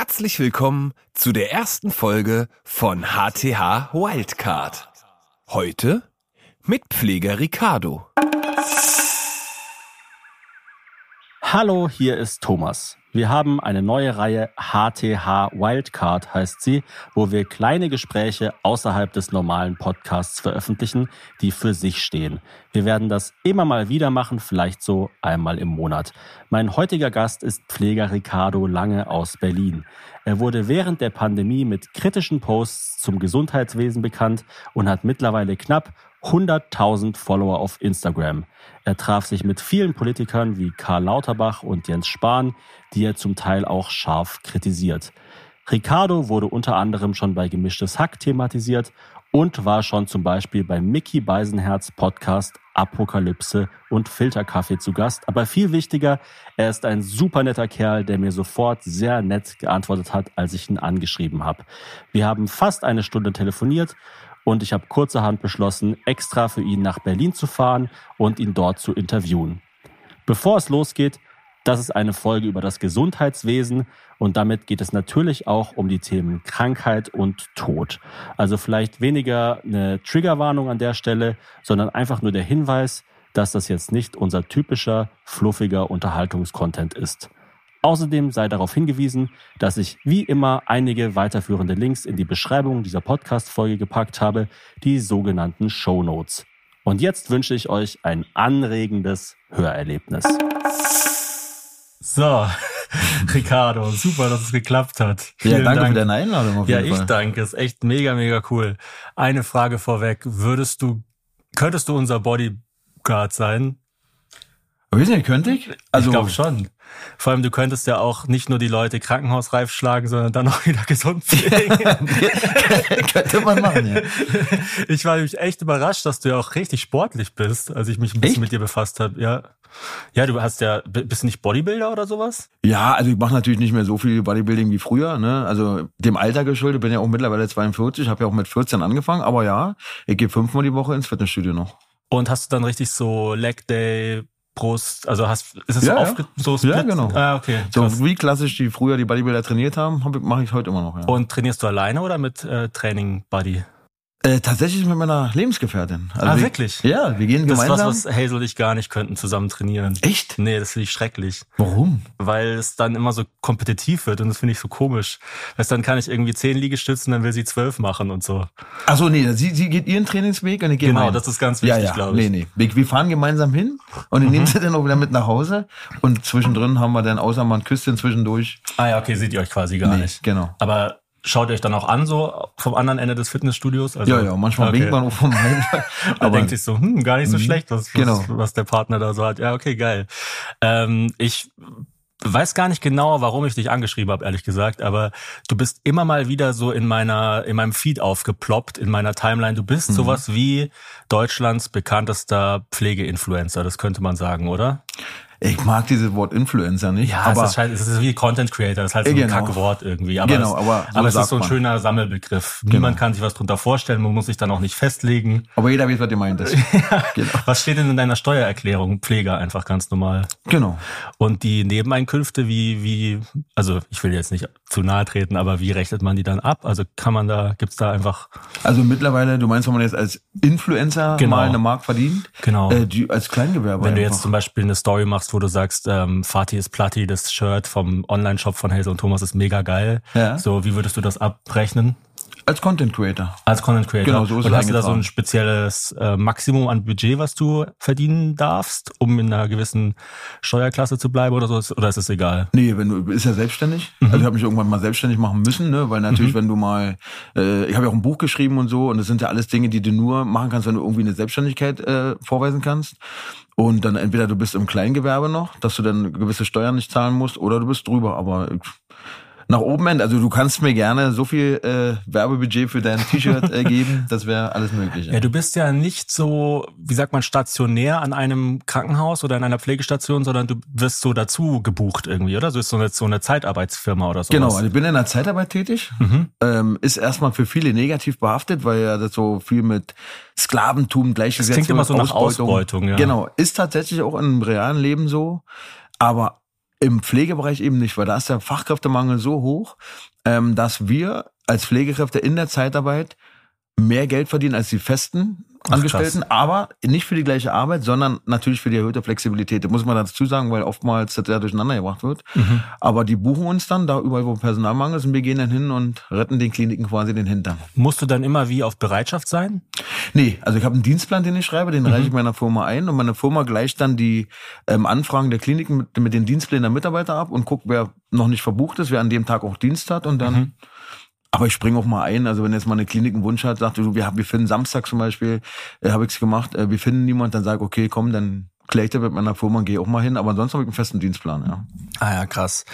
Herzlich willkommen zu der ersten Folge von HTH Wildcard. Heute mit Pfleger Ricardo. Hallo, hier ist Thomas. Wir haben eine neue Reihe HTH Wildcard heißt sie, wo wir kleine Gespräche außerhalb des normalen Podcasts veröffentlichen, die für sich stehen. Wir werden das immer mal wieder machen, vielleicht so einmal im Monat. Mein heutiger Gast ist Pfleger Ricardo Lange aus Berlin. Er wurde während der Pandemie mit kritischen Posts zum Gesundheitswesen bekannt und hat mittlerweile knapp 100.000 Follower auf Instagram. Er traf sich mit vielen Politikern wie Karl Lauterbach und Jens Spahn, die er zum Teil auch scharf kritisiert. Ricardo wurde unter anderem schon bei Gemischtes Hack thematisiert und war schon zum Beispiel bei Mickey Beisenherz Podcast Apokalypse und Filterkaffee zu Gast. Aber viel wichtiger, er ist ein super netter Kerl, der mir sofort sehr nett geantwortet hat, als ich ihn angeschrieben habe. Wir haben fast eine Stunde telefoniert und ich habe kurzerhand beschlossen, extra für ihn nach Berlin zu fahren und ihn dort zu interviewen. Bevor es losgeht, das ist eine Folge über das Gesundheitswesen und damit geht es natürlich auch um die Themen Krankheit und Tod. Also vielleicht weniger eine Triggerwarnung an der Stelle, sondern einfach nur der Hinweis, dass das jetzt nicht unser typischer, fluffiger Unterhaltungskontent ist. Außerdem sei darauf hingewiesen, dass ich wie immer einige weiterführende Links in die Beschreibung dieser Podcast-Folge gepackt habe, die sogenannten Show Notes. Und jetzt wünsche ich euch ein anregendes Hörerlebnis. So, Ricardo, super, dass es geklappt hat. Vielen ja, danke Dank. für deine Einladung. Auf jeden ja, ich Fall. danke. Ist echt mega, mega cool. Eine Frage vorweg: Würdest du, könntest du unser Bodyguard sein? Weiß nicht, könnte ich? Also, ich glaube schon. Vor allem, du könntest ja auch nicht nur die Leute krankenhausreif schlagen, sondern dann auch wieder gesund pflegen. Könnte man machen, ja. Ich war nämlich echt überrascht, dass du ja auch richtig sportlich bist, als ich mich ein bisschen echt? mit dir befasst habe. Ja. Ja, du hast ja, bist du nicht Bodybuilder oder sowas? Ja, also ich mache natürlich nicht mehr so viel Bodybuilding wie früher, ne? Also dem Alter geschuldet, bin ja auch mittlerweile 42, habe ja auch mit 14 angefangen, aber ja, ich gehe fünfmal die Woche ins Fitnessstudio noch. Und hast du dann richtig so Leg Day, Brust, also hast, ist es ja, so, ja. so Split? Ja, genau. Ah, okay. So wie klassisch die früher die Bodybuilder trainiert haben, mache ich heute immer noch. Ja. Und trainierst du alleine oder mit äh, Training Buddy? Äh, tatsächlich mit meiner Lebensgefährtin. Also ah, wir, wirklich? Ja, wir gehen gemeinsam. Das ist was, was Hazel und ich gar nicht könnten zusammen trainieren. Echt? Nee, das finde ich schrecklich. Warum? Weil es dann immer so kompetitiv wird und das finde ich so komisch. Weißt, dann kann ich irgendwie zehn Liegestützen, dann will sie zwölf machen und so. Ach so, nee, sie, sie geht ihren Trainingsweg und ich gehe Genau, meinen. das ist ganz wichtig, ja, ja. glaube ich. Nee, nee. Wir fahren gemeinsam hin und ich mhm. nehme sie dann auch wieder mit nach Hause und zwischendrin haben wir dann außer mal ein Küsschen zwischendurch. Ah ja, okay, seht ihr euch quasi gar nee, nicht. Genau. Aber Schaut ihr euch dann auch an, so vom anderen Ende des Fitnessstudios? Also, ja, ja, manchmal okay. winkt man auch vom einen. Man denkt sich so, hm, gar nicht so mhm. schlecht, was, was, genau. was der Partner da so hat. Ja, okay, geil. Ähm, ich weiß gar nicht genau, warum ich dich angeschrieben habe, ehrlich gesagt, aber du bist immer mal wieder so in meiner, in meinem Feed aufgeploppt, in meiner Timeline. Du bist mhm. sowas wie Deutschlands bekanntester Pflegeinfluencer, das könnte man sagen, oder? Ich mag dieses Wort Influencer nicht. Ja, aber es ist, halt, es ist wie Content Creator, das ist halt so ein genau. Kackwort irgendwie. Aber genau, aber, so aber es ist so ein man. schöner Sammelbegriff. Genau. Niemand kann sich was drunter vorstellen, man muss sich dann auch nicht festlegen. Aber jeder weiß, was ihr meint. ja. genau. Was steht denn in deiner Steuererklärung? Pfleger einfach ganz normal. Genau. Und die Nebeneinkünfte, wie, wie, also ich will jetzt nicht zu nahe treten, aber wie rechnet man die dann ab? Also kann man da, gibt's da einfach. Also mittlerweile, du meinst, wenn man jetzt als Influencer genau. mal eine Mark verdient? Genau. Äh, die, als Kleingewerber. Wenn einfach. du jetzt zum Beispiel eine Story machst, machst, wo du sagst, ähm, Fatih ist Platti, das Shirt vom Online-Shop von Hazel und Thomas ist mega geil. Ja. So, wie würdest du das abrechnen? Als Content Creator. Als Content Creator. Genau, so ist Und hast du da so ein spezielles äh, Maximum an Budget, was du verdienen darfst, um in einer gewissen Steuerklasse zu bleiben oder so? Oder ist es egal? Nee, wenn du ist ja selbstständig. Mhm. Also ich habe mich irgendwann mal selbstständig machen müssen, ne? Weil natürlich, mhm. wenn du mal, äh, ich habe ja auch ein Buch geschrieben und so, und das sind ja alles Dinge, die du nur machen kannst, wenn du irgendwie eine Selbstständigkeit äh, vorweisen kannst. Und dann entweder du bist im Kleingewerbe noch, dass du dann gewisse Steuern nicht zahlen musst, oder du bist drüber. Aber nach oben end. Also du kannst mir gerne so viel äh, Werbebudget für dein T-Shirt äh, geben, das wäre alles möglich. Ja. ja, du bist ja nicht so, wie sagt man, stationär an einem Krankenhaus oder in einer Pflegestation, sondern du wirst so dazu gebucht irgendwie, oder? So ist so eine, so eine Zeitarbeitsfirma oder so. Genau, also ich bin in der Zeitarbeit tätig. Mhm. Ähm, ist erstmal für viele negativ behaftet, weil ja das so viel mit Sklaventum gleichgesetzt wird. Das klingt immer so nach Ausbeutung. Ausbeutung ja. Genau, ist tatsächlich auch im realen Leben so. Aber Im Pflegebereich eben nicht, weil da ist der Fachkräftemangel so hoch, ähm, dass wir als Pflegekräfte in der Zeitarbeit mehr Geld verdienen als die festen Ach, Angestellten, aber nicht für die gleiche Arbeit, sondern natürlich für die erhöhte Flexibilität. Das muss man dazu sagen, weil oftmals das ja durcheinander gebracht wird. Mhm. Aber die buchen uns dann da überall, wo Personalmangel ist und wir gehen dann hin und retten den Kliniken quasi den Hintern. Musst du dann immer wie auf Bereitschaft sein? Nee, also ich habe einen Dienstplan, den ich schreibe, den reiche ich meiner Firma ein und meine Firma gleicht dann die ähm, Anfragen der Kliniken mit, mit den Dienstplänen der Mitarbeiter ab und guckt, wer noch nicht verbucht ist, wer an dem Tag auch Dienst hat und dann aber ich springe auch mal ein. Also wenn jetzt mal eine Klinik einen Wunsch hat, sagt, du, wir, haben- wir finden Samstag zum Beispiel, äh, habe ich's gemacht, äh, wir finden niemand, dann sage ich, okay, komm, dann klär ich da mit meiner Firma gehe auch mal hin. Aber ansonsten habe ich einen festen Dienstplan, ja. Ah ja, krass.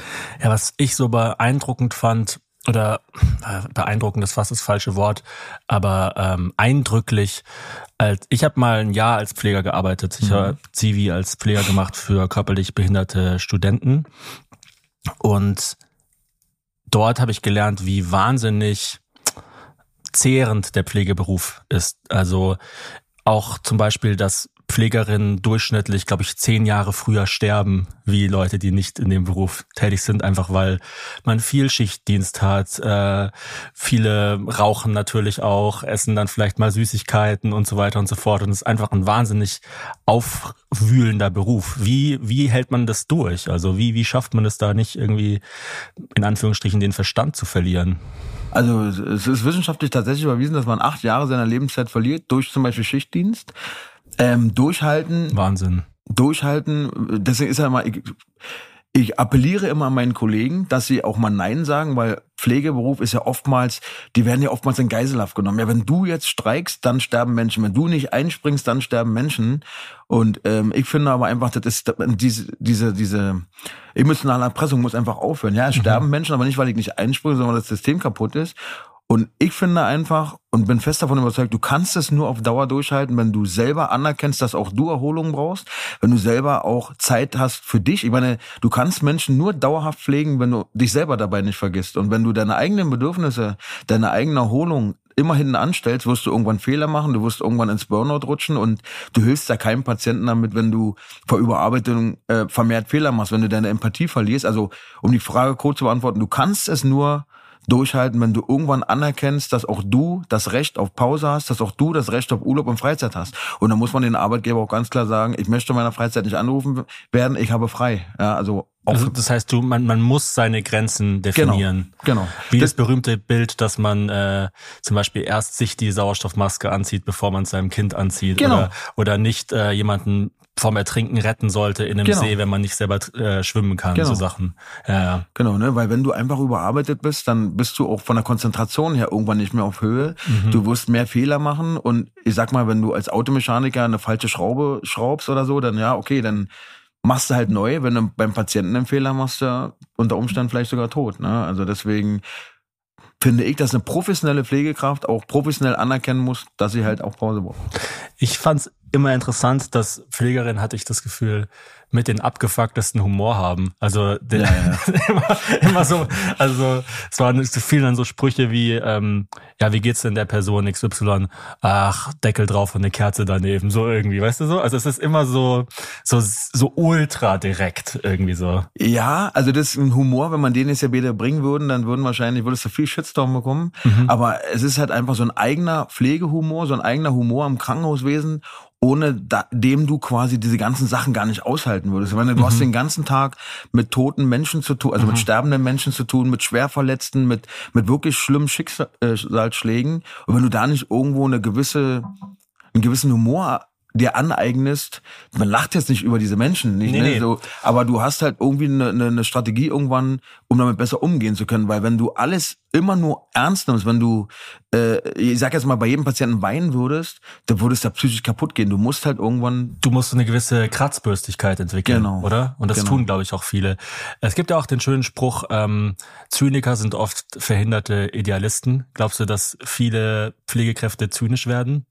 Ja, was ich so beeindruckend fand, oder äh, beeindruckend ist fast das falsche Wort, aber ähm, eindrücklich, als ich habe mal ein Jahr als Pfleger gearbeitet. Ich habe Zivi als Pfleger gemacht für körperlich behinderte Studenten. Und dort habe ich gelernt, wie wahnsinnig zehrend der Pflegeberuf ist. Also auch zum Beispiel, dass Pflegerinnen durchschnittlich, glaube ich, zehn Jahre früher sterben, wie Leute, die nicht in dem Beruf tätig sind, einfach weil man viel Schichtdienst hat. Äh, viele rauchen natürlich auch, essen dann vielleicht mal Süßigkeiten und so weiter und so fort. Und es ist einfach ein wahnsinnig aufwühlender Beruf. Wie, wie hält man das durch? Also wie, wie schafft man es da nicht irgendwie, in Anführungsstrichen, den Verstand zu verlieren? Also es- ist wissenschaftlich tatsächlich überwiesen, dass man acht Jahre seiner Lebenszeit verliert durch zum Beispiel Schichtdienst. Ähm, durchhalten, Wahnsinn. durchhalten. Deswegen ist ja immer, ich, ich appelliere immer an meinen Kollegen, dass sie auch mal Nein sagen, weil Pflegeberuf ist ja oftmals, die werden ja oftmals in Geiselhaft genommen. Ja, wenn du jetzt streikst, dann sterben Menschen. Wenn du nicht einspringst, dann sterben Menschen. Und ähm, ich finde aber einfach, das ist diese, diese, diese emotionale Erpressung muss einfach aufhören. Ja, es sterben Menschen, aber nicht, weil ich nicht einspringe, sondern weil das System kaputt ist. Und ich finde einfach und bin fest davon überzeugt, du kannst es nur auf Dauer durchhalten, wenn du selber anerkennst, dass auch du Erholung brauchst, wenn du selber auch Zeit hast für dich. Ich meine, du kannst Menschen nur dauerhaft pflegen, wenn du dich selber dabei nicht vergisst. Und wenn du deine eigenen Bedürfnisse, deine eigene Erholung immer hinten anstellst, wirst du irgendwann Fehler machen, du wirst irgendwann ins Burnout rutschen und du hilfst ja keinem Patienten damit, wenn du vor Überarbeitung äh, vermehrt Fehler machst, wenn du deine Empathie verlierst. Also um die Frage kurz zu beantworten, du kannst es nur durchhalten, wenn du irgendwann anerkennst, dass auch du das Recht auf Pause hast, dass auch du das Recht auf Urlaub und Freizeit hast. Und dann muss man den Arbeitgeber auch ganz klar sagen, ich möchte in meiner Freizeit nicht anrufen werden, ich habe frei. Ja, also Also das heißt, du, man, man muss seine Grenzen definieren. genau. Wie das, Das- berühmte Bild, dass man äh, zum Beispiel erst sich die Sauerstoffmaske anzieht, bevor man es seinem Kind anzieht. Genau. Oder, oder nicht äh, jemanden vom Ertrinken retten sollte in einem Genau. See, wenn man nicht selber äh, schwimmen kann. Genau. So Sachen. Ja. Genau, ne, weil wenn du einfach überarbeitet bist, dann bist du auch von der Konzentration her irgendwann nicht mehr auf Höhe. Du wirst mehr Fehler machen und ich sag mal, wenn du als Automechaniker eine falsche Schraube schraubst oder so, dann ja, okay, dann machst du halt neu. Wenn du beim Patienten einen Fehler machst, ja unter Umständen vielleicht sogar tot. Ne? Also deswegen finde ich, dass eine professionelle Pflegekraft auch professionell anerkennen muss, dass sie halt auch Pause braucht. Ich fand's immer interessant, dass Pflegerinnen, hatte ich das Gefühl, mit den abgefucktesten Humor haben. Also der, Ja, ja. immer, immer so, also es waren es fielen dann so Sprüche wie, ähm, ja, wie geht's denn der Person XY? Ach, Deckel drauf und eine Kerze daneben, so irgendwie, weißt du so? Also es ist immer so, so, so ultra direkt irgendwie so. Ja, also das ist ein Humor, wenn man den jetzt ja beide bringen würden, dann würden wahrscheinlich, würdest du viel Shitstorm bekommen. Aber es ist halt einfach so ein eigener Pflegehumor, so ein eigener Humor im Krankenhauswesen, ohne da, dem du quasi diese ganzen Sachen gar nicht aushalten würdest. Ich meine, du hast den ganzen Tag mit toten Menschen zu tun, also mit sterbenden Menschen zu tun, mit Schwerverletzten, mit, mit wirklich schlimmen Schicksalsschlägen. Und wenn du da nicht irgendwo eine gewisse, einen gewissen Humor dir aneignest, man lacht jetzt nicht über diese Menschen, nicht, Nee, ne? nee. So, aber du hast halt irgendwie eine, eine, eine Strategie irgendwann, um damit besser umgehen zu können, weil wenn du alles immer nur ernst nimmst, wenn du, äh, ich sag jetzt mal, bei jedem Patienten weinen würdest, dann würdest du psychisch kaputt gehen. Du musst halt irgendwann, Du musst eine gewisse Kratzbürstigkeit entwickeln, Genau. oder? Und das Genau. tun, glaube ich, auch viele. Es gibt ja auch den schönen Spruch, ähm, Zyniker sind oft verhinderte Idealisten. Glaubst du, dass viele Pflegekräfte zynisch werden?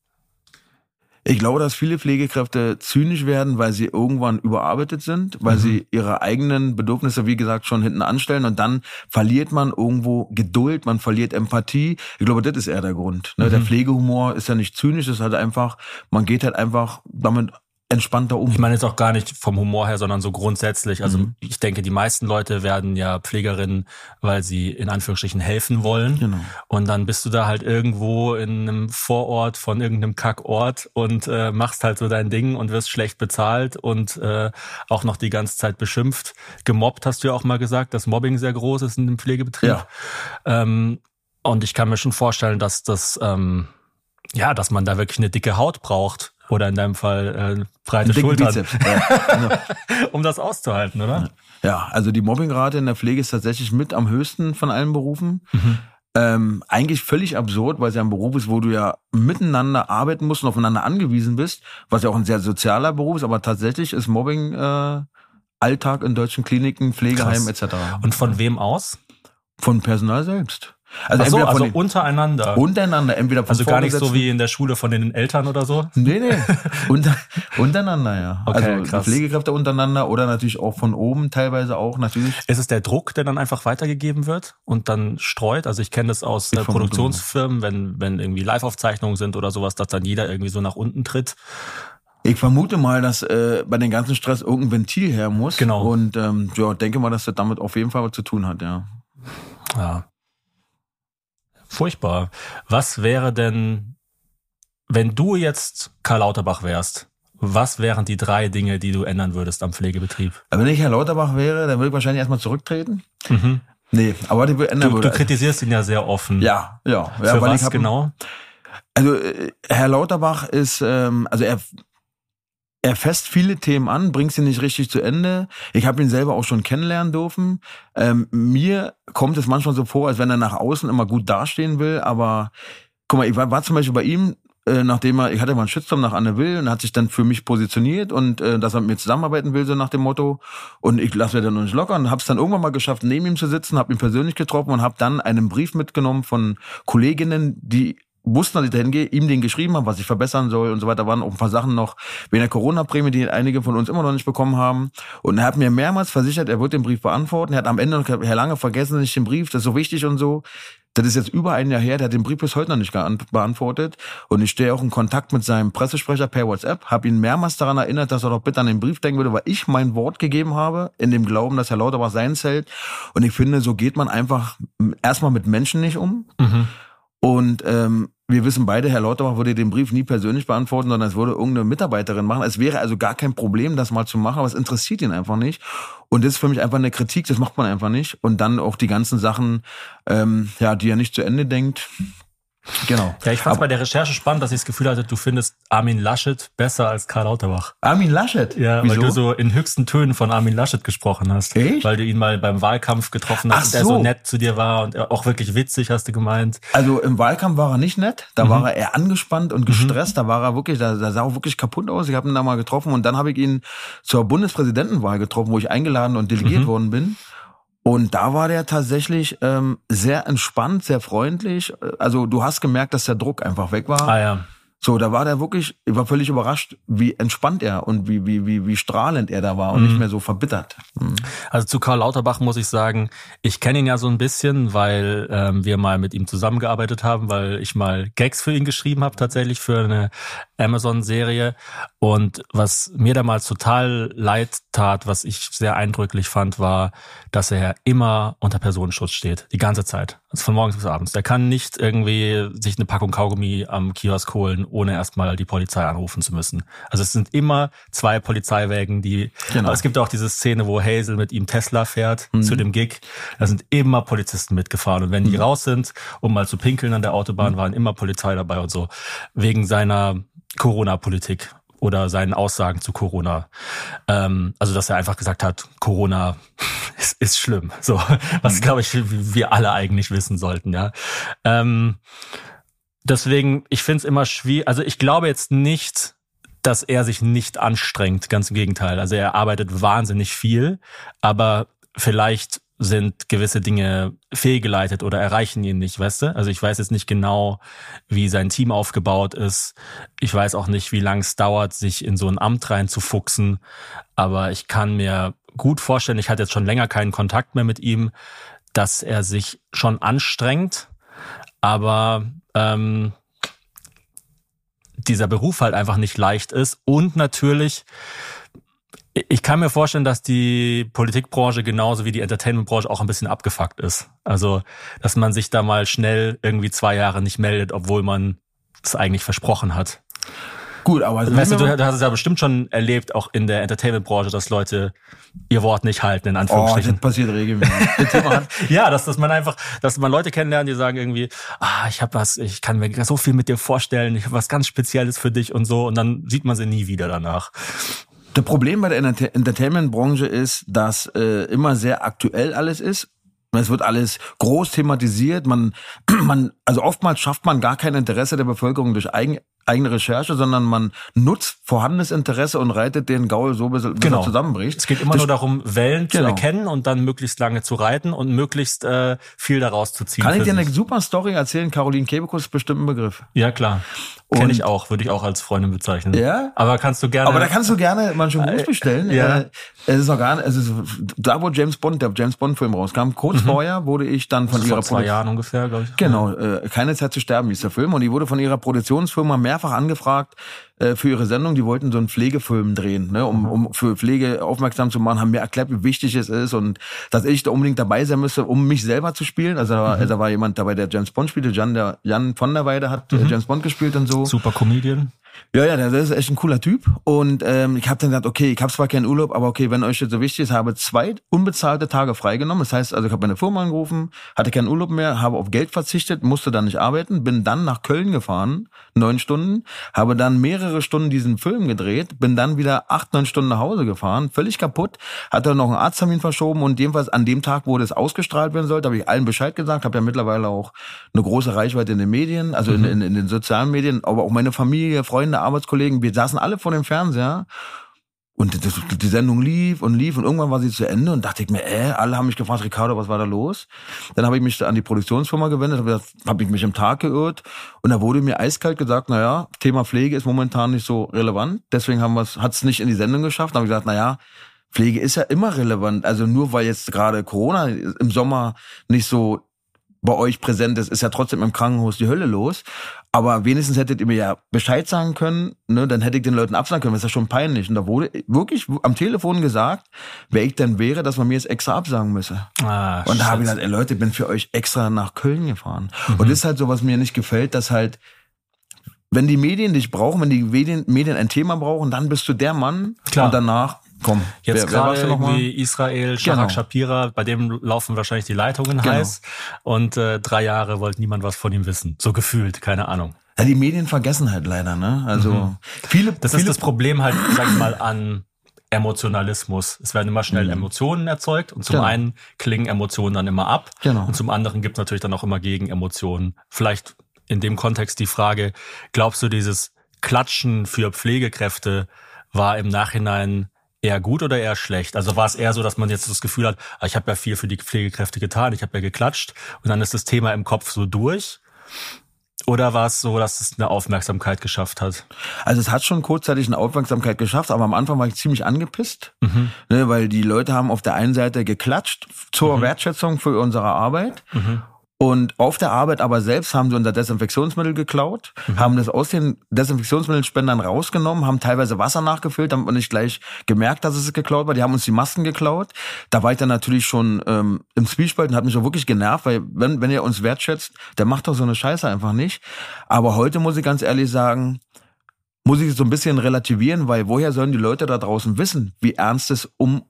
Ich glaube, dass viele Pflegekräfte zynisch werden, weil sie irgendwann überarbeitet sind, weil sie ihre eigenen Bedürfnisse, wie gesagt, schon hinten anstellen und dann verliert man irgendwo Geduld, man verliert Empathie. Ich glaube, das ist eher der Grund. Ne? Der Pflegehumor ist ja nicht zynisch, es ist halt einfach, man geht halt einfach damit entspannter um. Ich meine jetzt auch gar nicht vom Humor her, sondern so grundsätzlich. Also mhm. ich denke, die meisten Leute werden ja Pflegerinnen, weil sie in Anführungsstrichen helfen wollen. Genau. Und dann bist du da halt irgendwo in einem Vorort von irgendeinem Kackort und äh, machst halt so dein Ding und wirst schlecht bezahlt und äh, auch noch die ganze Zeit beschimpft. Gemobbt hast du ja auch mal gesagt, dass Mobbing sehr groß ist in dem Pflegebetrieb. Ja. Ähm, und ich kann mir schon vorstellen, dass das ähm, ja, dass man da wirklich eine dicke Haut braucht oder in deinem Fall äh, breite Schultern, ja, genau. um das auszuhalten, oder? Ja, also die Mobbingrate in der Pflege ist tatsächlich mit am höchsten von allen Berufen. Mhm. Ähm, eigentlich völlig absurd, weil es ja ein Beruf ist, wo du ja miteinander arbeiten musst und aufeinander angewiesen bist, was ja auch ein sehr sozialer Beruf ist, aber tatsächlich ist Mobbing äh, Alltag in deutschen Kliniken, Pflegeheimen etc. Und von wem aus? Von Personal selbst. Also, so, also untereinander. Untereinander, entweder von Also gar nicht so wie in der Schule von den Eltern oder so? Nee, nee. Unter, untereinander, ja. Okay, also krass. Pflegekräfte untereinander oder natürlich auch von oben teilweise auch natürlich. Ist es der Druck, der dann einfach weitergegeben wird und dann streut? Also ich kenne das aus äh, Produktionsfirmen, wenn, wenn irgendwie Live-Aufzeichnungen sind oder sowas, dass dann jeder irgendwie so nach unten tritt. Ich vermute mal, dass äh, bei dem ganzen Stress irgendein Ventil her muss. Genau. Und ähm, ja, denke mal, dass das damit auf jeden Fall was zu tun hat, ja. Ja. Furchtbar. Was wäre denn, wenn du jetzt Karl Lauterbach wärst? Was wären die drei Dinge, die du ändern würdest am Pflegebetrieb? Wenn ich Herr Lauterbach wäre, dann würde ich wahrscheinlich erstmal zurücktreten. Mhm. Nee, aber die ändern du, würde. Du kritisierst ihn ja sehr offen. Ja, ja. Für ja, was genau? Also äh, Herr Lauterbach ist, ähm, also er er fässt viele Themen an, bringt sie nicht richtig zu Ende. Ich habe ihn selber auch schon kennenlernen dürfen. Ähm, mir kommt es manchmal so vor, als wenn er nach außen immer gut dastehen will, aber guck mal, ich war, war zum Beispiel bei ihm, äh, nachdem er, ich hatte mal einen Shitstorm nach Anne Will und hat sich dann für mich positioniert und äh, dass er mit mir zusammenarbeiten will, so nach dem Motto. Und ich lasse mir dann nicht locker und habe es dann irgendwann mal geschafft, neben ihm zu sitzen, habe ihn persönlich getroffen und habe dann einen Brief mitgenommen von Kolleginnen, die wussten, dass ich dahin gehe, ihm den geschrieben habe, was ich verbessern soll und so weiter. Da waren auch ein paar Sachen noch wegen der Corona-Prämie, die einige von uns immer noch nicht bekommen haben. Und er hat mir mehrmals versichert, er wird den Brief beantworten. Er hat am Ende noch gesagt, Herr Lange, vergessen Sie nicht den Brief, das ist so wichtig und so. Das ist jetzt über ein Jahr her, der hat den Brief bis heute noch nicht beantwortet. Und ich stehe auch in Kontakt mit seinem Pressesprecher per WhatsApp, habe ihn mehrmals daran erinnert, dass er doch bitte an den Brief denken würde, weil ich mein Wort gegeben habe, in dem Glauben, dass Herr Lauterbach sein hält. Und ich finde, so geht man einfach erstmal mit Menschen nicht um. Mhm. Und ähm, wir wissen beide, Herr Lauterbach würde den Brief nie persönlich beantworten, sondern es würde irgendeine Mitarbeiterin machen. Es wäre also gar kein Problem, das mal zu machen, aber es interessiert ihn einfach nicht. Und das ist für mich einfach eine Kritik, das macht man einfach nicht. Und dann auch die ganzen Sachen, ähm, ja, die er nicht zu Ende denkt, Genau. Ja, ich fand bei der Recherche spannend, dass ich das Gefühl hatte, du findest Armin Laschet besser als Karl Lauterbach. Armin Laschet? Ja, Wieso? weil du so in höchsten Tönen von Armin Laschet gesprochen hast. Echt? Weil du ihn mal beim Wahlkampf getroffen hast Ach und er so nett zu dir war und auch wirklich witzig, hast du gemeint. Also im Wahlkampf war er nicht nett, da mhm. war er eher angespannt und gestresst, mhm. da war er wirklich, da, da sah er wirklich kaputt aus. Ich habe ihn da mal getroffen und dann habe ich ihn zur Bundespräsidentenwahl getroffen, wo ich eingeladen und delegiert mhm. worden bin. Und da war der tatsächlich ähm, sehr entspannt, sehr freundlich. Also du hast gemerkt, dass der Druck einfach weg war. Ah ja. So, da war der wirklich, ich war völlig überrascht, wie entspannt er und wie, wie, wie, wie strahlend er da war und mhm. nicht mehr so verbittert. Mhm. Also zu Karl Lauterbach muss ich sagen, ich kenne ihn ja so ein bisschen, weil ähm, wir mal mit ihm zusammengearbeitet haben, weil ich mal Gags für ihn geschrieben habe, tatsächlich für eine Amazon-Serie. Und was mir damals total leid tat, was ich sehr eindrücklich fand, war, dass er immer unter Personenschutz steht, die ganze Zeit. Also von morgens bis abends. Der kann nicht irgendwie sich eine Packung Kaugummi am Kiosk holen, ohne erstmal die Polizei anrufen zu müssen. Also es sind immer zwei Polizeiwägen, die. Genau. Es gibt auch diese Szene, wo Hazel mit ihm Tesla fährt mhm. zu dem Gig. Da sind immer Polizisten mitgefahren. Und wenn die mhm. raus sind, um mal zu pinkeln an der Autobahn, mhm. waren immer Polizei dabei und so. Wegen seiner Corona-Politik oder seinen Aussagen zu Corona. Ähm, also dass er einfach gesagt hat, Corona ist, ist schlimm. So, was mhm. glaube ich wir alle eigentlich wissen sollten. Ja. Ähm, deswegen, ich finde es immer schwierig. Also ich glaube jetzt nicht, dass er sich nicht anstrengt. Ganz im Gegenteil. Also er arbeitet wahnsinnig viel, aber vielleicht sind gewisse Dinge fehlgeleitet oder erreichen ihn nicht, weißt du? Also ich weiß jetzt nicht genau, wie sein Team aufgebaut ist. Ich weiß auch nicht, wie lang es dauert, sich in so ein Amt reinzufuchsen. Aber ich kann mir gut vorstellen, ich hatte jetzt schon länger keinen Kontakt mehr mit ihm, dass er sich schon anstrengt, aber ähm, dieser Beruf halt einfach nicht leicht ist und natürlich ich kann mir vorstellen, dass die Politikbranche genauso wie die Entertainmentbranche auch ein bisschen abgefuckt ist. Also, dass man sich da mal schnell irgendwie zwei Jahre nicht meldet, obwohl man es eigentlich versprochen hat. Gut, aber also weißt du, du, hast es ja bestimmt schon erlebt, auch in der Entertainment-Branche, dass Leute ihr Wort nicht halten, in Anführungsstrichen. Oh, das passiert regelmäßig. ja, dass, dass man einfach, dass man Leute kennenlernt, die sagen irgendwie, ah, ich habe was, ich kann mir so viel mit dir vorstellen, ich habe was ganz Spezielles für dich und so, und dann sieht man sie nie wieder danach. Das Problem bei der Entertainment-Branche ist, dass äh, immer sehr aktuell alles ist es wird alles groß thematisiert. Man, man, also oftmals schafft man gar kein Interesse der Bevölkerung durch eigen, eigene Recherche, sondern man nutzt vorhandenes Interesse und reitet den Gaul so, bis, bis genau. er zusammenbricht. Es geht immer das, nur darum, Wellen genau. zu erkennen und dann möglichst lange zu reiten und möglichst äh, viel daraus zu ziehen. Kann ich dir eine super Story erzählen? Caroline Kebekus ist bestimmt ein Begriff. Ja, klar. Kenne ich auch, würde ich auch als Freundin bezeichnen. Ja. Aber kannst du gerne. Aber da kannst du gerne mal schon Gruß bestellen. Ja. Äh, es ist noch gar nicht, also da wo James Bond, der James Bond Film rauskam, kurz mhm. vorher wurde ich dann von ihrer vor zwei Jahren ungefähr, glaube ich. Genau, äh, keine Zeit zu sterben hieß der Film und die wurde von ihrer Produktionsfirma mehrfach angefragt, äh, für ihre Sendung, die wollten so einen Pflegefilm drehen, ne, um, um für Pflege aufmerksam zu machen, haben mir erklärt, wie wichtig es ist und dass ich da unbedingt dabei sein müsste, um mich selber zu spielen. Also da war, mhm. da war jemand dabei, der James Bond spielte, Jan, der, Jan von der Weide hat äh, mhm. James Bond gespielt und so. Super Comedian. Ja, ja, der ist echt ein cooler Typ. Und ähm, ich habe dann gesagt, okay, ich habe zwar keinen Urlaub, aber okay, wenn euch das so wichtig ist, habe zwei unbezahlte Tage freigenommen. Das heißt, also ich habe meine Firma angerufen, hatte keinen Urlaub mehr, habe auf Geld verzichtet, musste dann nicht arbeiten, bin dann nach Köln gefahren, neun Stunden, habe dann mehrere Stunden diesen Film gedreht, bin dann wieder acht, neun Stunden nach Hause gefahren, völlig kaputt, hatte noch einen Arzttermin verschoben und jedenfalls an dem Tag, wo das ausgestrahlt werden sollte, habe ich allen Bescheid gesagt, habe ja mittlerweile auch eine große Reichweite in den Medien, also mhm. in, in, in den sozialen Medien, aber auch meine Familie, Freunde, Arbeitskollegen, wir saßen alle vor dem Fernseher und das, die Sendung lief und lief und irgendwann war sie zu Ende und dachte ich mir, äh, alle haben mich gefragt, Ricardo, was war da los? Dann habe ich mich an die Produktionsfirma gewendet, habe hab ich mich im Tag geirrt und da wurde mir eiskalt gesagt, naja, Thema Pflege ist momentan nicht so relevant, deswegen haben wir es, hat es nicht in die Sendung geschafft. Dann habe ich gesagt, naja, Pflege ist ja immer relevant. Also nur weil jetzt gerade Corona im Sommer nicht so bei euch präsent ist, ist ja trotzdem im Krankenhaus die Hölle los. Aber wenigstens hättet ihr mir ja Bescheid sagen können, ne, dann hätte ich den Leuten absagen können. Das ist ja schon peinlich. Und da wurde wirklich am Telefon gesagt, wer ich denn wäre, dass man mir jetzt extra absagen müsse. Ah, und da habe ich gesagt, ey Leute, ich bin für euch extra nach Köln gefahren. Mhm. Und das ist halt so, was mir nicht gefällt, dass halt, wenn die Medien dich brauchen, wenn die Medien, Medien ein Thema brauchen, dann bist du der Mann. Klar. Und danach Komm, jetzt gerade irgendwie Israel, Shahak genau. Shapira, bei dem laufen wahrscheinlich die Leitungen genau. heiß und äh, drei Jahre wollte niemand was von ihm wissen. So gefühlt, keine Ahnung. Ja, die Medien vergessen halt leider, ne? Also mhm. viele. Das viele ist das Problem halt, sag ich mal, an Emotionalismus. Es werden immer schnell mhm. Emotionen erzeugt und zum genau. einen klingen Emotionen dann immer ab genau. und zum anderen gibt es natürlich dann auch immer Gegenemotionen. Vielleicht in dem Kontext die Frage, glaubst du, dieses Klatschen für Pflegekräfte war im Nachhinein eher gut oder eher schlecht? Also war es eher so, dass man jetzt das Gefühl hat, ah, ich habe ja viel für die Pflegekräfte getan, ich habe ja geklatscht und dann ist das Thema im Kopf so durch? Oder war es so, dass es eine Aufmerksamkeit geschafft hat? Also es hat schon kurzzeitig eine Aufmerksamkeit geschafft, aber am Anfang war ich ziemlich angepisst, mhm. ne, weil die Leute haben auf der einen Seite geklatscht zur mhm. Wertschätzung für unsere Arbeit mhm. Und auf der Arbeit aber selbst haben sie unser Desinfektionsmittel geklaut, mhm. haben das aus den Desinfektionsmittelspendern rausgenommen, haben teilweise Wasser nachgefüllt, man nicht gleich gemerkt, dass es geklaut war. Die haben uns die Masken geklaut. Da war ich dann natürlich schon ähm, im Zwiespalt und hat mich auch wirklich genervt, weil wenn, wenn ihr uns wertschätzt, der macht doch so eine Scheiße einfach nicht. Aber heute muss ich ganz ehrlich sagen, muss ich so ein bisschen relativieren, weil woher sollen die Leute da draußen wissen, wie ernst es um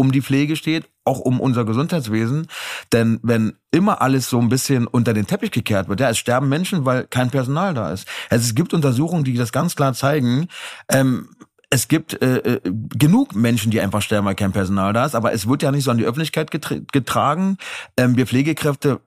um die Pflege steht, auch um unser Gesundheitswesen. Denn wenn immer alles so ein bisschen unter den Teppich gekehrt wird, ja, es sterben Menschen, weil kein Personal da ist. Also es gibt Untersuchungen, die das ganz klar zeigen. Ähm, es gibt äh, äh, genug Menschen, die einfach sterben, weil kein Personal da ist, aber es wird ja nicht so an die Öffentlichkeit getragen. Ähm, wir Pflegekräfte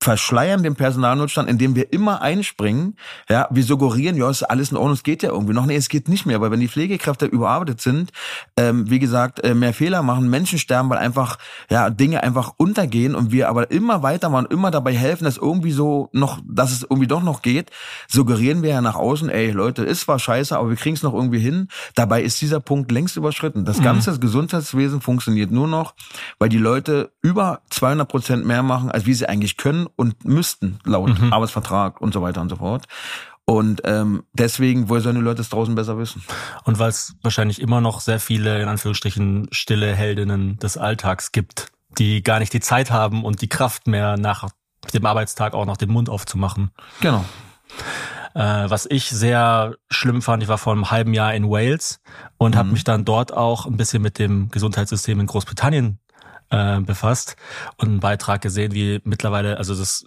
verschleiern den Personalnotstand, indem wir immer einspringen. Ja, wir suggerieren, ja, ist alles in Ordnung, es geht ja irgendwie noch. Nee, es geht nicht mehr, weil wenn die Pflegekräfte überarbeitet sind, ähm, wie gesagt, äh, mehr Fehler machen, Menschen sterben, weil einfach, ja, Dinge einfach untergehen und wir aber immer weitermachen, immer dabei helfen, dass irgendwie so noch, dass es irgendwie doch noch geht, suggerieren wir ja nach außen, ey, Leute, ist zwar scheiße, aber wir kriegen es noch irgendwie hin. Dabei ist dieser Punkt längst überschritten. Das mhm. ganze. Gesundheitswesen funktioniert nur noch, weil die Leute über 200 Prozent mehr machen, als wie sie eigentlich können und müssten laut mhm. Arbeitsvertrag und so weiter und so fort. Und ähm, deswegen, woher sollen die Leute es draußen besser wissen? Und weil es wahrscheinlich immer noch sehr viele, in Anführungsstrichen, stille Heldinnen des Alltags gibt, die gar nicht die Zeit haben und die Kraft mehr nach dem Arbeitstag auch noch den Mund aufzumachen. Genau. Äh, was ich sehr schlimm fand, ich war vor einem halben Jahr in Wales und mhm. habe mich dann dort auch ein bisschen mit dem Gesundheitssystem in Großbritannien äh, befasst und einen Beitrag gesehen, wie mittlerweile, also das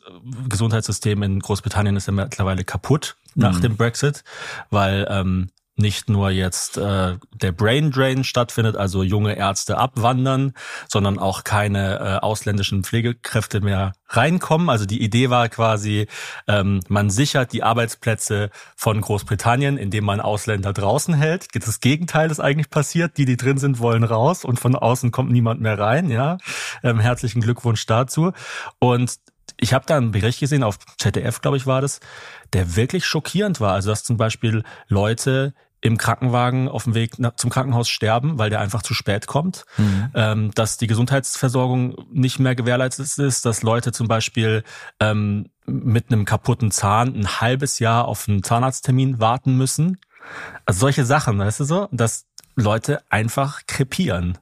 Gesundheitssystem in Großbritannien ist ja mittlerweile kaputt nach mhm. dem Brexit, weil ähm, nicht nur jetzt äh, der Brain Drain stattfindet, also junge Ärzte abwandern, sondern auch keine äh, ausländischen Pflegekräfte mehr reinkommen. Also die Idee war quasi, ähm, man sichert die Arbeitsplätze von Großbritannien, indem man Ausländer draußen hält. Das Gegenteil ist eigentlich passiert. Die, die drin sind, wollen raus und von außen kommt niemand mehr rein. Ja, ähm, herzlichen Glückwunsch dazu. Und ich habe da einen Bericht gesehen, auf ZDF, glaube ich, war das, der wirklich schockierend war. Also dass zum Beispiel Leute im Krankenwagen auf dem Weg zum Krankenhaus sterben, weil der einfach zu spät kommt, mhm. ähm, dass die Gesundheitsversorgung nicht mehr gewährleistet ist, dass Leute zum Beispiel ähm, mit einem kaputten Zahn ein halbes Jahr auf einen Zahnarzttermin warten müssen. Also solche Sachen, weißt du so, dass Leute einfach krepieren.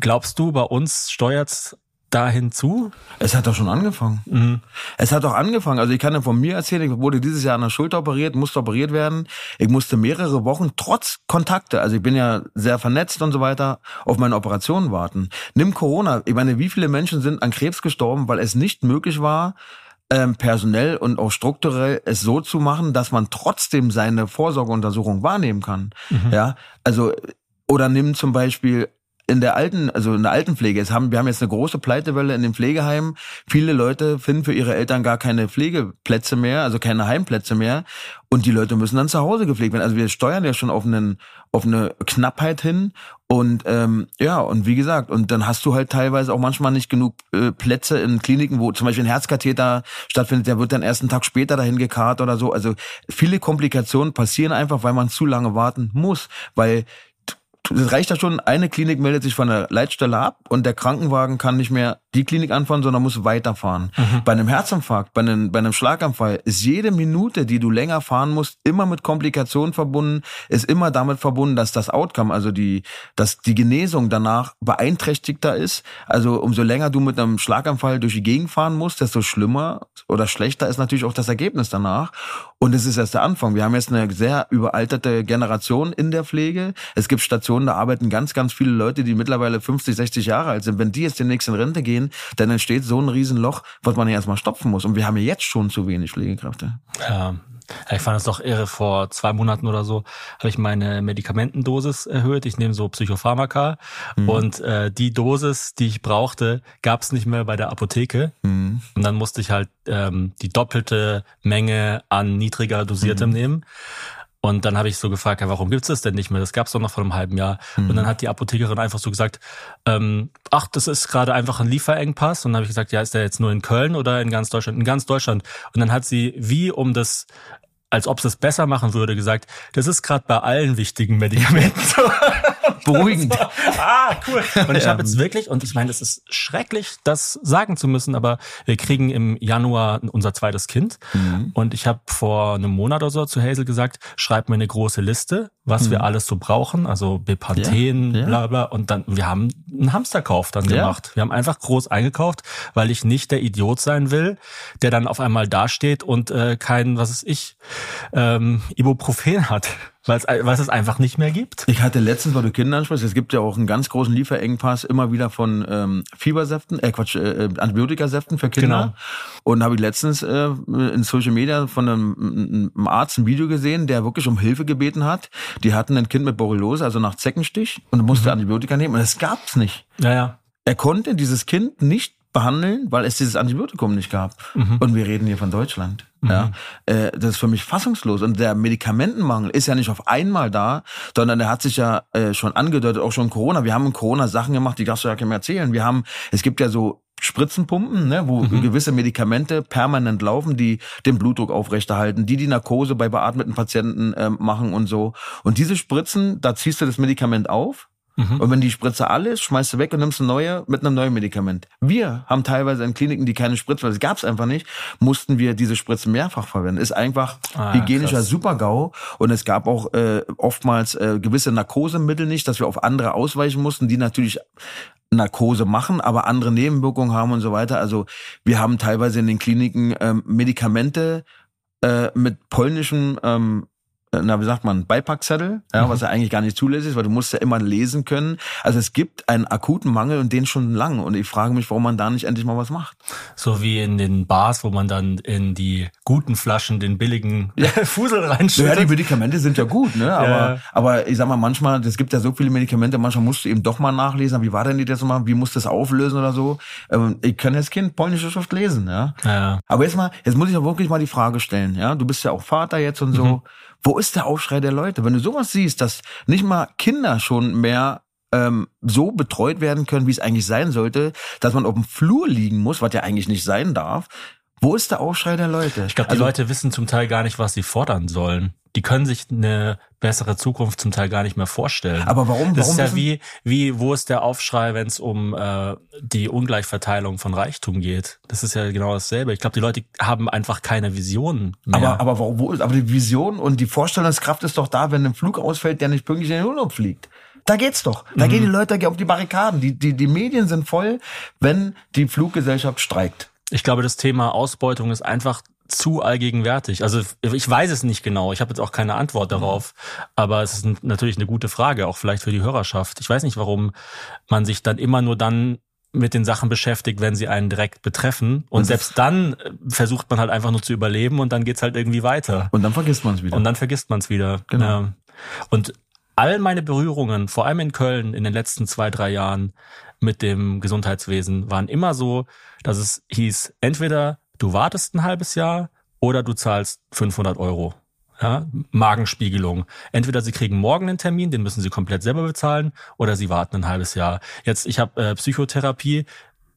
Glaubst du, bei uns steuert da hinzu? Es hat doch schon angefangen. Mhm. Es hat doch angefangen. Also ich kann ja von mir erzählen, ich wurde dieses Jahr an der Schulter operiert, musste operiert werden. Ich musste mehrere Wochen trotz Kontakte, also ich bin ja sehr vernetzt und so weiter, auf meine Operation warten. Nimm Corona. Ich meine, wie viele Menschen sind an Krebs gestorben, weil es nicht möglich war, ähm, personell und auch strukturell es so zu machen, dass man trotzdem seine Vorsorgeuntersuchung wahrnehmen kann. Mhm. Ja, also oder nimm zum Beispiel in der alten, also in der Altenpflege, es haben, wir haben jetzt eine große Pleitewelle in den Pflegeheimen. Viele Leute finden für ihre Eltern gar keine Pflegeplätze mehr, also keine Heimplätze mehr. Und die Leute müssen dann zu Hause gepflegt werden. Also wir steuern ja schon auf, einen, auf eine Knappheit hin. Und ähm, ja, und wie gesagt, und dann hast du halt teilweise auch manchmal nicht genug äh, Plätze in Kliniken, wo zum Beispiel ein Herzkatheter stattfindet, der wird dann erst einen Tag später dahin gekarrt oder so. Also viele Komplikationen passieren einfach, weil man zu lange warten muss. Weil es reicht ja schon, eine Klinik meldet sich von der Leitstelle ab und der Krankenwagen kann nicht mehr die Klinik anfahren, sondern muss weiterfahren. Mhm. Bei einem Herzinfarkt, bei einem, bei einem Schlaganfall ist jede Minute, die du länger fahren musst, immer mit Komplikationen verbunden, ist immer damit verbunden, dass das Outcome, also die, dass die Genesung danach beeinträchtigter ist. Also umso länger du mit einem Schlaganfall durch die Gegend fahren musst, desto schlimmer oder schlechter ist natürlich auch das Ergebnis danach. Und es ist erst der Anfang. Wir haben jetzt eine sehr überalterte Generation in der Pflege. Es gibt Stationen, da arbeiten ganz, ganz viele Leute, die mittlerweile 50, 60 Jahre alt sind. Wenn die jetzt demnächst in Rente gehen, dann entsteht so ein Riesenloch, was man ja erstmal stopfen muss. Und wir haben ja jetzt schon zu wenig Pflegekräfte. Ja, ich fand es doch irre. Vor zwei Monaten oder so habe ich meine Medikamentendosis erhöht. Ich nehme so Psychopharmaka mhm. und äh, die Dosis, die ich brauchte, gab es nicht mehr bei der Apotheke. Mhm. Und dann musste ich halt ähm, die doppelte Menge an niedriger dosiertem mhm. nehmen. Und dann habe ich so gefragt, ja, warum gibt's das denn nicht mehr? Das gab's doch noch vor einem halben Jahr. Mhm. Und dann hat die Apothekerin einfach so gesagt, ähm, ach, das ist gerade einfach ein Lieferengpass. Und dann habe ich gesagt, ja, ist der jetzt nur in Köln oder in ganz Deutschland? In ganz Deutschland. Und dann hat sie, wie um das als ob es es besser machen würde, gesagt, das ist gerade bei allen wichtigen Medikamenten so. Beruhigend. ah, cool. Und ich habe jetzt wirklich, und ich meine, es ist schrecklich, das sagen zu müssen, aber wir kriegen im Januar unser zweites Kind. Mhm. Und ich habe vor einem Monat oder so zu Hazel gesagt, schreib mir eine große Liste, was mhm. wir alles so brauchen, also Bepanthen, ja, ja. bla bla. Und dann, wir haben einen Hamsterkauf dann gemacht. Ja. Wir haben einfach groß eingekauft, weil ich nicht der Idiot sein will, der dann auf einmal dasteht und äh, kein, was ist ich, ähm, Ibuprofen hat weil es, weil es einfach nicht mehr gibt. Ich hatte letztens, weil du Kinder ansprichst, es gibt ja auch einen ganz großen Lieferengpass immer wieder von ähm, Fiebersäften, äh Quatsch, äh, Antibiotikasäften für Kinder. Genau. Und habe ich letztens äh, in Social Media von einem, einem Arzt ein Video gesehen, der wirklich um Hilfe gebeten hat. Die hatten ein Kind mit Borreliose, also nach Zeckenstich, und musste mhm. Antibiotika nehmen. Und das gab's nicht. Ja, ja. Er konnte dieses Kind nicht behandeln, weil es dieses Antibiotikum nicht gab. Mhm. Und wir reden hier von Deutschland. Mhm. Ja, äh, das ist für mich fassungslos. Und der Medikamentenmangel ist ja nicht auf einmal da, sondern der hat sich ja äh, schon angedeutet, auch schon Corona. Wir haben in Corona Sachen gemacht, die darfst du ja keinem erzählen. Wir haben, es gibt ja so Spritzenpumpen, ne, wo mhm. gewisse Medikamente permanent laufen, die den Blutdruck aufrechterhalten, die die Narkose bei beatmeten Patienten äh, machen und so. Und diese Spritzen, da ziehst du das Medikament auf Mhm. Und wenn die Spritze alle ist, schmeißt du weg und nimmst eine neue mit einem neuen Medikament. Wir haben teilweise in Kliniken, die keine Spritze, weil es gab es einfach nicht, mussten wir diese Spritzen mehrfach verwenden. Ist einfach ah, hygienischer Super-GAU. Und es gab auch äh, oftmals äh, gewisse Narkosemittel nicht, dass wir auf andere ausweichen mussten, die natürlich Narkose machen, aber andere Nebenwirkungen haben und so weiter. Also wir haben teilweise in den Kliniken ähm, Medikamente äh, mit polnischem ähm, na, wie sagt man, Beipackzettel, ja, mhm. was ja eigentlich gar nicht zulässig ist, weil du musst ja immer lesen können. Also es gibt einen akuten Mangel und den schon lang. Und ich frage mich, warum man da nicht endlich mal was macht. So wie in den Bars, wo man dann in die guten Flaschen den billigen ja. Fusel reinschüttet. Ja, die Medikamente sind ja gut, ne? Aber, ja. aber ich sag mal, manchmal, es gibt ja so viele Medikamente, manchmal musst du eben doch mal nachlesen, wie war denn die das mal, wie musst du das auflösen oder so. Ähm, ich kann jetzt Kind polnische Schrift lesen, ja. ja. Aber jetzt mal, jetzt muss ich ja wirklich mal die Frage stellen, ja. Du bist ja auch Vater jetzt und so. Mhm. Wo ist der Aufschrei der Leute? Wenn du sowas siehst, dass nicht mal Kinder schon mehr ähm, so betreut werden können, wie es eigentlich sein sollte, dass man auf dem Flur liegen muss, was ja eigentlich nicht sein darf. Wo ist der Aufschrei der Leute? Ich glaube, die also, Leute wissen zum Teil gar nicht, was sie fordern sollen die können sich eine bessere Zukunft zum Teil gar nicht mehr vorstellen. Aber warum? Das warum ist ja wie, wie, wo ist der Aufschrei, wenn es um äh, die Ungleichverteilung von Reichtum geht? Das ist ja genau dasselbe. Ich glaube, die Leute haben einfach keine Visionen mehr. Aber, aber wo, aber die Vision und die Vorstellungskraft ist doch da, wenn ein Flug ausfällt, der nicht pünktlich in den Urlaub fliegt. Da geht's doch. Da mhm. gehen die Leute auf die Barrikaden. Die, die, die Medien sind voll, wenn die Fluggesellschaft streikt. Ich glaube, das Thema Ausbeutung ist einfach zu allgegenwärtig? Also ich weiß es nicht genau. Ich habe jetzt auch keine Antwort mhm. darauf. Mhm. Aber es ist natürlich eine gute Frage, auch vielleicht für die Hörerschaft. Ich weiß nicht, warum man sich dann immer nur dann mit den Sachen beschäftigt, wenn sie einen direkt betreffen. Und, und selbst dann äh, versucht man halt einfach nur zu überleben und dann geht's halt irgendwie weiter. Und dann vergisst man es wieder. Und dann vergisst man es wieder. Genau. Ja. Und all meine Berührungen, vor allem in Köln in den letzten zwei, drei Jahren mit dem Gesundheitswesen, waren immer so, dass es hieß, entweder du wartest ein halbes Jahr oder du zahlst 500 Euro. Ja, Magenspiegelung. Entweder sie kriegen morgen einen Termin, den müssen sie komplett selber bezahlen, oder sie warten ein halbes Jahr. Jetzt, ich habe äh, Psychotherapie,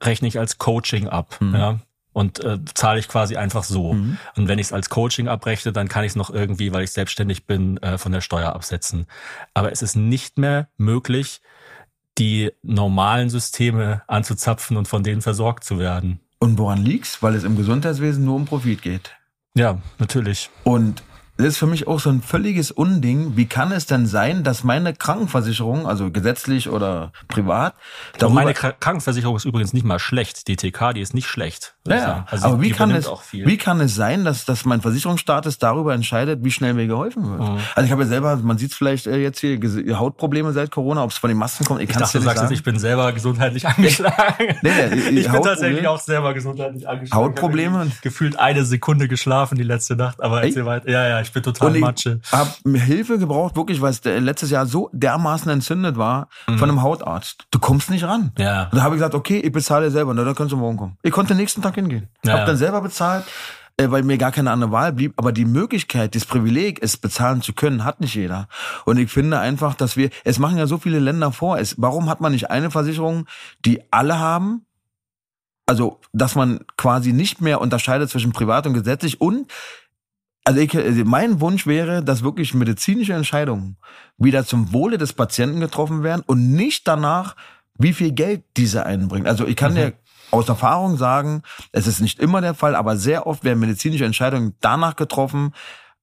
rechne ich als Coaching ab. Mhm. Ja, und äh, zahle ich quasi einfach so. Mhm. Und wenn ich es als Coaching abrechne, dann kann ich es noch irgendwie, weil ich selbstständig bin, äh, von der Steuer absetzen. Aber es ist nicht mehr möglich, die normalen Systeme anzuzapfen und von denen versorgt zu werden. Und woran liegt's? Weil es im Gesundheitswesen nur um Profit geht. Ja, natürlich. Und das ist für mich auch so ein völliges Unding. Wie kann es denn sein, dass meine Krankenversicherung, also gesetzlich oder privat, darüber meine Krankenversicherung ist übrigens nicht mal schlecht. Die TK, die ist nicht schlecht. Ja, also aber wie kann es, wie kann es sein, dass, dass mein Versicherungsstatus darüber entscheidet, wie schnell mir geholfen wird? Mhm. Also ich habe ja selber, man sieht es vielleicht äh, jetzt hier, Hautprobleme seit Corona, ob es von den Masken kommt. Ich, ich dachte, du sagst sagen. ich bin selber gesundheitlich angeschlagen. nee, nee, ich bin tatsächlich auch selber gesundheitlich angeschlagen. Hautprobleme? Gefühlt eine Sekunde geschlafen die letzte Nacht, aber erzähl weiter. Ja, ja, ich bin total und Matsche. Ich habe Hilfe gebraucht, wirklich, weil es letztes Jahr so dermaßen entzündet war mhm. von einem Hautarzt. Du kommst nicht ran. Ja. Und da habe ich gesagt, okay, ich bezahle selber, na, dann kannst du morgen kommen. Ich konnte den nächsten Tag hingehen. Ja. Hab dann selber bezahlt äh, weil mir gar keine andere Wahl blieb. Aber die Möglichkeit, das Privileg, es bezahlen zu können, hat nicht jeder. Und ich finde einfach, dass wir, es machen ja so viele Länder vor. Es, warum hat man nicht eine Versicherung, die alle haben? Also, dass man quasi nicht mehr unterscheidet zwischen privat und gesetzlich und also, ich, also mein Wunsch wäre, dass wirklich medizinische Entscheidungen wieder zum Wohle des Patienten getroffen werden und nicht danach, wie viel Geld diese einbringt. Also ich kann mhm. dir aus Erfahrung sagen, es ist nicht immer der Fall, aber sehr oft werden medizinische Entscheidungen danach getroffen,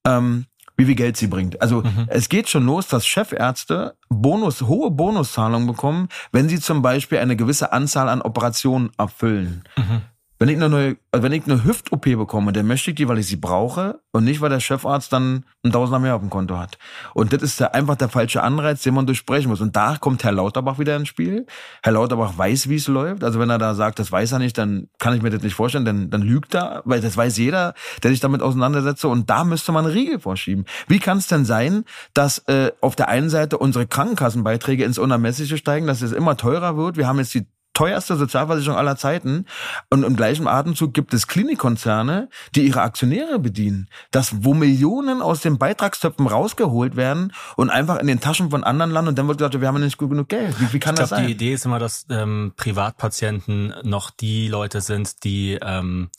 ähm, wie viel Geld sie bringt. Also mhm. es geht schon los, dass Chefärzte Bonus, hohe Bonuszahlungen bekommen, wenn sie zum Beispiel eine gewisse Anzahl an Operationen erfüllen. Mhm. Wenn ich eine neue, also wenn ich eine Hüft-OP bekomme, dann möchte ich die, weil ich sie brauche und nicht, weil der Chefarzt dann ein Tausender mehr auf dem Konto hat. Und das ist der, einfach der falsche Anreiz, den man durchsprechen muss. Und da kommt Herr Lauterbach wieder ins Spiel. Herr Lauterbach weiß, wie es läuft. Also wenn er da sagt, das weiß er nicht, dann kann ich mir das nicht vorstellen, dann, dann lügt er, weil das weiß jeder, der sich damit auseinandersetzt. Und da müsste man Riegel vorschieben. Wie kann es denn sein, dass äh, auf der einen Seite unsere Krankenkassenbeiträge ins Unermessliche steigen, dass es immer teurer wird? Wir haben jetzt die teuerste Sozialversicherung aller Zeiten. Und im gleichen Atemzug gibt es Klinikkonzerne, die ihre Aktionäre bedienen. Das, wo Millionen aus den Beitragstöpfen rausgeholt werden und einfach in den Taschen von anderen landen und dann wird gesagt, wir haben nicht gut genug Geld. Wie, wie kann ich das glaub, sein? Die Idee ist immer, dass ähm, Privatpatienten noch die Leute sind, die ähm,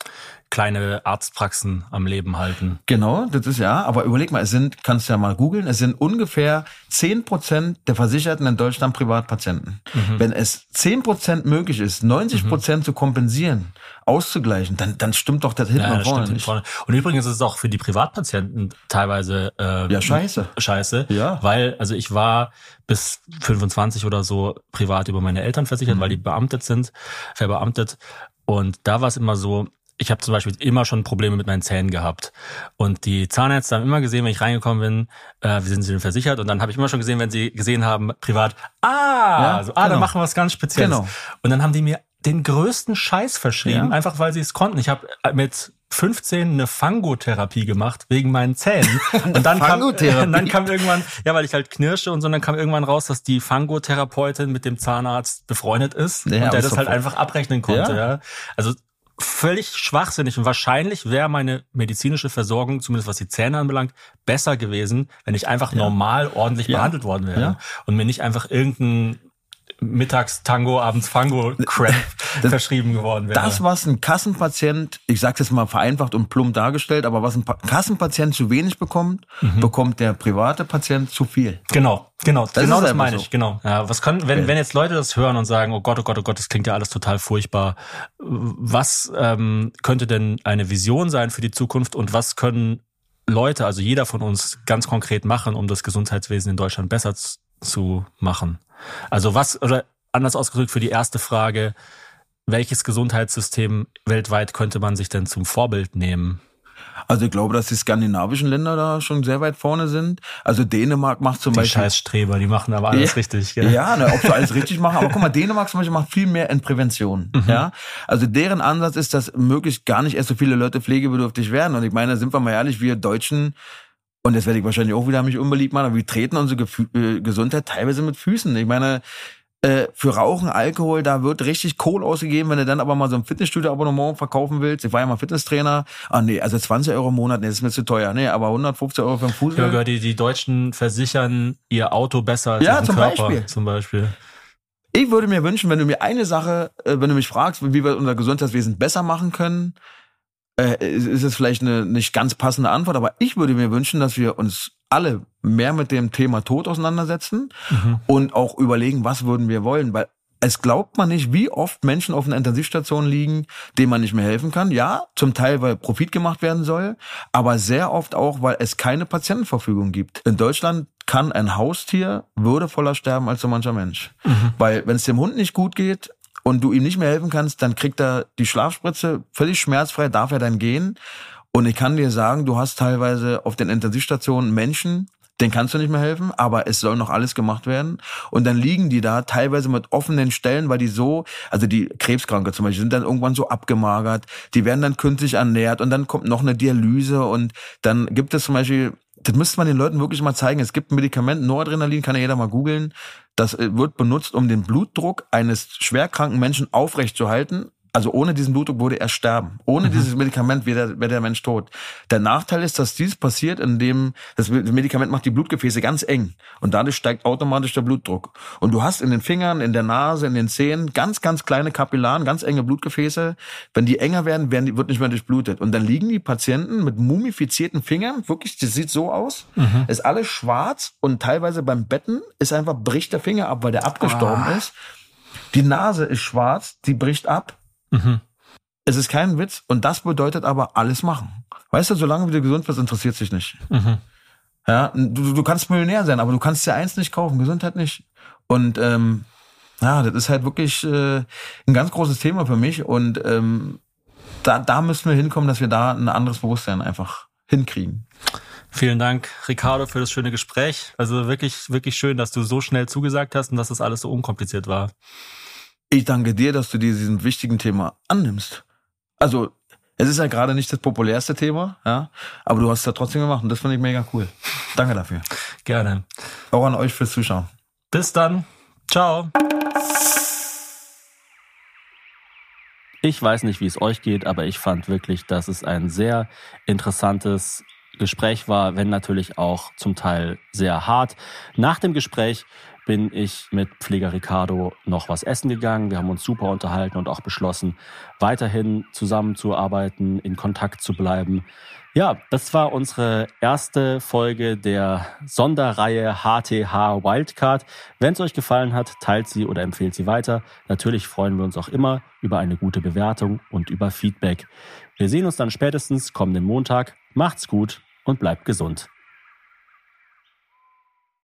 kleine Arztpraxen am Leben halten. Genau, das ist ja, aber überleg mal, es sind, kannst du ja mal googeln, es sind ungefähr zehn Prozent der Versicherten in Deutschland Privatpatienten. Mhm. Wenn es zehn Prozent möglich ist, 90 Prozent mhm. zu kompensieren, auszugleichen, dann, dann stimmt doch das hinten ja, und vorne nicht. Vorne. Und übrigens ist es auch für die Privatpatienten teilweise äh, ja, scheiße. Scheiße. Ja. Weil, also ich war bis 25 oder so privat über meine Eltern versichert, mhm. weil die beamtet sind, verbeamtet. Und da war es immer so, ich habe zum Beispiel immer schon Probleme mit meinen Zähnen gehabt. Und die Zahnärzte haben immer gesehen, wenn ich reingekommen bin, äh, wie sind sie denn versichert? Und dann habe ich immer schon gesehen, wenn sie gesehen haben, privat, ah, ja, so, ah, genau. dann machen wir was ganz Spezielles. Genau. Und dann haben die mir den größten Scheiß verschrieben, ja. einfach weil sie es konnten. Ich habe mit 15 eine Fangotherapie gemacht wegen meinen Zähnen. Und dann kam, dann kam irgendwann, ja, weil ich halt knirsche und so, dann kam irgendwann raus, dass die Fangotherapeutin mit dem Zahnarzt befreundet ist ja, und der das halt einfach abrechnen konnte. Ja. ja. Also völlig schwachsinnig und wahrscheinlich wäre meine medizinische Versorgung, zumindest was die Zähne anbelangt, besser gewesen, wenn ich einfach ja. normal ordentlich ja. behandelt worden wäre ja. und mir nicht einfach irgendein mittags Tango, abends Fango Crap verschrieben geworden wäre. Das, was ein Kassenpatient, ich sag's jetzt mal vereinfacht und plump dargestellt, aber was ein Kassenpatient zu wenig bekommt, mhm. bekommt der private Patient zu viel. Genau, genau, das genau das meine so. ich, genau. Ja, was können, wenn, wenn jetzt Leute das hören und sagen, oh Gott, oh Gott, oh Gott, das klingt ja alles total furchtbar. Was ähm, könnte denn eine Vision sein für die Zukunft und was können Leute, also jeder von uns ganz konkret machen, um das Gesundheitswesen in Deutschland besser zu machen? Also was, oder anders ausgedrückt für die erste Frage, welches Gesundheitssystem weltweit könnte man sich denn zum Vorbild nehmen? Also ich glaube, dass die skandinavischen Länder da schon sehr weit vorne sind. Also Dänemark macht zum die Beispiel. Scheißstreber, die machen aber alles ja, richtig. Gell? Ja, ne, ob sie alles richtig machen. Aber guck mal, Dänemark zum Beispiel macht viel mehr in Prävention. Mhm. Ja, also deren Ansatz ist, dass möglichst gar nicht erst so viele Leute pflegebedürftig werden. Und ich meine, sind wir mal ehrlich, wir Deutschen und das werde ich wahrscheinlich auch wieder mich unbeliebt machen, aber wir treten unsere Gefü äh, Gesundheit teilweise mit Füßen. Ich meine, äh, für Rauchen, Alkohol, da wird richtig Kohl ausgegeben, wenn du dann aber mal so ein Fitnessstudio-Abonnement verkaufen willst. Ich war ja mal Fitnesstrainer. Ah nee, also 20 Euro im Monat, nee, das ist mir zu teuer. Nee, aber 150 Euro für den Fuß. Ja, die, die Deutschen versichern ihr Auto besser als ja, ihren zum Körper, Beispiel. zum Beispiel. Ich würde mir wünschen, wenn du mir eine Sache, äh, wenn du mich fragst, wie wir unser Gesundheitswesen besser machen können, äh, ist es vielleicht eine nicht ganz passende Antwort, aber ich würde mir wünschen, dass wir uns alle mehr mit dem Thema Tod auseinandersetzen mhm. und auch überlegen, was würden wir wollen, weil es glaubt man nicht, wie oft Menschen auf einer Intensivstation liegen, denen man nicht mehr helfen kann. Ja, zum Teil, weil Profit gemacht werden soll, aber sehr oft auch, weil es keine Patientenverfügung gibt. In Deutschland kann ein Haustier würdevoller sterben als so mancher Mensch. Mhm. Weil wenn es dem Hund nicht gut geht, und du ihm nicht mehr helfen kannst, dann kriegt er die Schlafspritze völlig schmerzfrei, darf er dann gehen. Und ich kann dir sagen, du hast teilweise auf den Intensivstationen Menschen, den kannst du nicht mehr helfen, aber es soll noch alles gemacht werden. Und dann liegen die da teilweise mit offenen Stellen, weil die so, also die Krebskranke zum Beispiel, sind dann irgendwann so abgemagert, die werden dann künstlich ernährt und dann kommt noch eine Dialyse und dann gibt es zum Beispiel das müsste man den Leuten wirklich mal zeigen. Es gibt ein Medikament, Noradrenalin, kann ja jeder mal googeln. Das äh, wird benutzt, um den Blutdruck eines schwerkranken Menschen aufrechtzuerhalten also ohne diesen Blutdruck würde er sterben. Ohne mhm. dieses Medikament wäre der, wäre der Mensch tot. Der Nachteil ist, dass dies passiert, indem das Medikament macht die Blutgefäße ganz eng und dadurch steigt automatisch der Blutdruck. Und du hast in den Fingern, in der Nase, in den Zähnen ganz, ganz kleine Kapillaren, ganz enge Blutgefäße. Wenn die enger werden, werden die, wird nicht mehr durchblutet. Und dann liegen die Patienten mit mumifizierten Fingern, wirklich, das sieht so aus, mhm. ist alles schwarz und teilweise beim Betten ist einfach bricht der Finger ab, weil der abgestorben ah. ist. Die Nase ist schwarz, die bricht ab Mhm. Es ist kein Witz und das bedeutet aber alles machen. Weißt du, solange du gesund bist, interessiert sich nicht. Mhm. Ja, du, du kannst Millionär sein, aber du kannst dir eins nicht kaufen, Gesundheit nicht. Und ähm, ja, das ist halt wirklich äh, ein ganz großes Thema für mich und ähm, da, da müssen wir hinkommen, dass wir da ein anderes Bewusstsein einfach hinkriegen. Vielen Dank, Ricardo, für das schöne Gespräch. Also wirklich, wirklich schön, dass du so schnell zugesagt hast und dass das alles so unkompliziert war. Ich danke dir, dass du dir diesem wichtigen Thema annimmst. Also, es ist ja gerade nicht das populärste Thema, ja, aber du hast es ja trotzdem gemacht und das finde ich mega cool. Danke dafür. Gerne. Auch an euch fürs Zuschauen. Bis dann. Ciao. Ich weiß nicht, wie es euch geht, aber ich fand wirklich, dass es ein sehr interessantes Gespräch war, wenn natürlich auch zum Teil sehr hart. Nach dem Gespräch bin ich mit Pfleger Ricardo noch was essen gegangen. Wir haben uns super unterhalten und auch beschlossen, weiterhin zusammenzuarbeiten, in Kontakt zu bleiben. Ja, das war unsere erste Folge der Sonderreihe HTH Wildcard. Wenn es euch gefallen hat, teilt sie oder empfehlt sie weiter. Natürlich freuen wir uns auch immer über eine gute Bewertung und über Feedback. Wir sehen uns dann spätestens kommenden Montag. Macht's gut und bleibt gesund.